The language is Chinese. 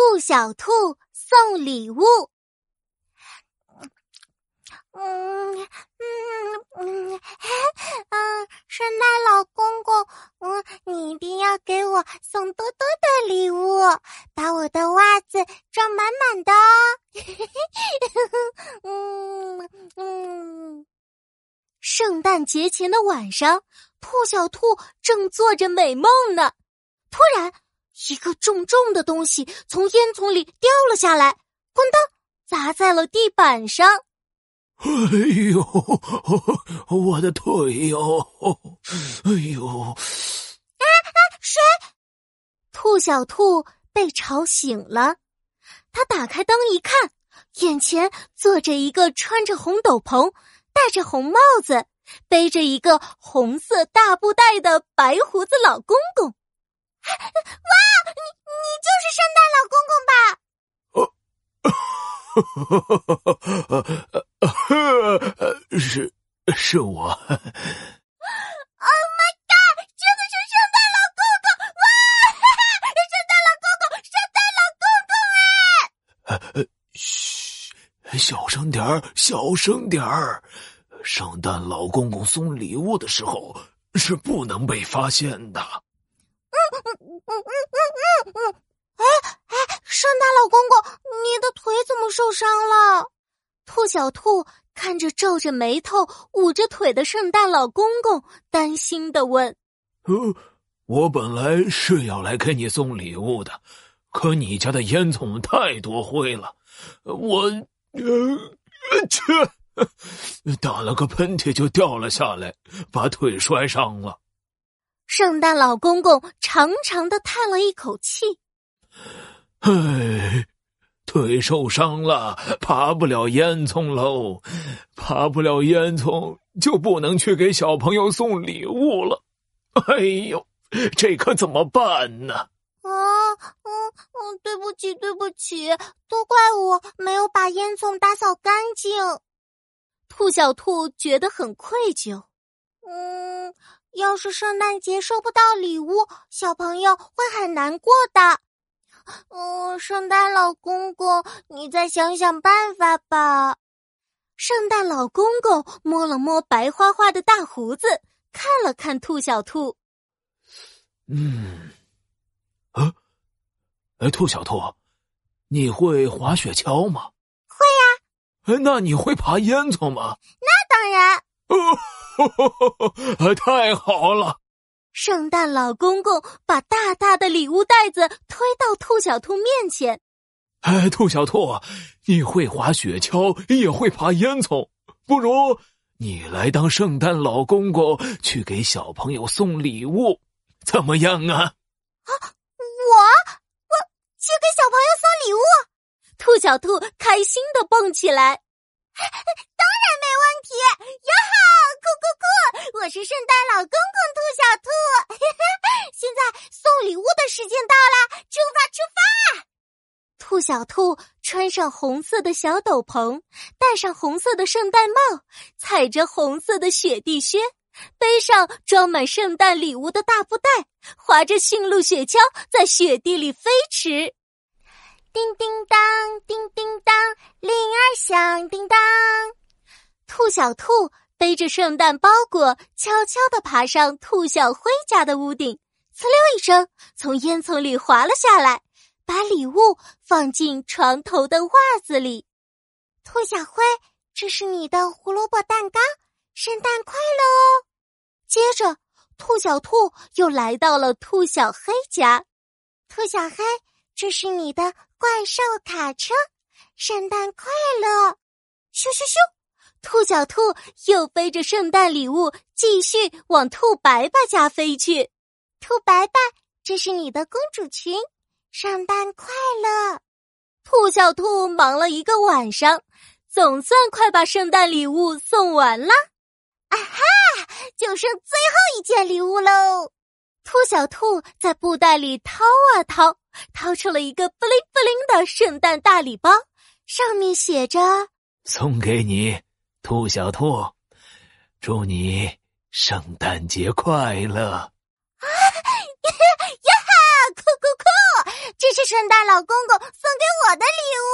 兔小兔送礼物。嗯嗯嗯嗯，圣诞老公公，嗯，你一定要给我送多多的礼物，把我的袜子装满满的哦。嗯嗯，圣诞节前的晚上，兔小兔正做着美梦呢，突然，一个重重的东西从烟囱里掉了下来，咣当，砸在了地板上。哎呦，我的腿哟！哎呦！啊啊，谁？兔小兔被吵醒了，他打开灯一看，眼前坐着一个穿着红斗篷、戴着红帽子、背着一个红色大布袋的白胡子老公公。是是我。Oh my god！真的是圣诞老公公！哇，圣诞老公公，圣诞老公公！哎，嘘，小声点儿，小声点儿。圣诞老公公送礼物的时候是不能被发现的。嗯嗯嗯嗯嗯嗯。圣诞老公公，你的腿怎么受伤了？兔小兔看着皱着眉头、捂着腿的圣诞老公公，担心的问：“呃，我本来是要来给你送礼物的，可你家的烟囱太多灰了，我呃，切，打了个喷嚏就掉了下来，把腿摔伤了。”圣诞老公公长长的叹了一口气。唉，腿受伤了，爬不了烟囱喽，爬不了烟囱就不能去给小朋友送礼物了。哎呦，这可怎么办呢？啊，嗯嗯，对不起，对不起，都怪我没有把烟囱打扫干净。兔小兔觉得很愧疚。嗯，要是圣诞节收不到礼物，小朋友会很难过的。嗯，圣诞老公公，你再想想办法吧。圣诞老公公摸了摸白花花的大胡子，看了看兔小兔。嗯，啊，哎，兔小兔，你会滑雪橇吗？会呀。哎，那你会爬烟囱吗？那当然。哦，太好了。圣诞老公公把大大的礼物袋子推到兔小兔面前。哎，兔小兔，你会滑雪橇，也会爬烟囱，不如你来当圣诞老公公，去给小朋友送礼物，怎么样啊？啊，我我去给小朋友送礼物？兔小兔开心的蹦起来。当然没问题，呀哈，酷酷酷！我是圣诞老公公兔小兔，现在送礼物的时间到了，出发出发！兔小兔穿上红色的小斗篷，戴上红色的圣诞帽，踩着红色的雪地靴，背上装满圣诞礼物的大布袋，划着驯鹿雪橇，在雪地里飞驰。叮叮当，叮叮当，铃儿响叮当。兔小兔背着圣诞包裹，悄悄地爬上兔小灰家的屋顶，呲溜一声从烟囱里滑了下来，把礼物放进床头的袜子里。兔小灰，这是你的胡萝卜蛋糕，圣诞快乐哦！接着，兔小兔又来到了兔小黑家。兔小黑，这是你的。怪兽卡车，圣诞快乐！咻咻咻，兔小兔又背着圣诞礼物，继续往兔白白家飞去。兔白白，这是你的公主裙，圣诞快乐！兔小兔忙了一个晚上，总算快把圣诞礼物送完了。啊哈，就剩最后一件礼物喽！兔小兔在布袋里掏啊掏。掏出了一个布灵布灵的圣诞大礼包，上面写着：“送给你，兔小兔，祝你圣诞节快乐！”啊呀哈，酷酷酷！这是圣诞老公公送给我的礼物。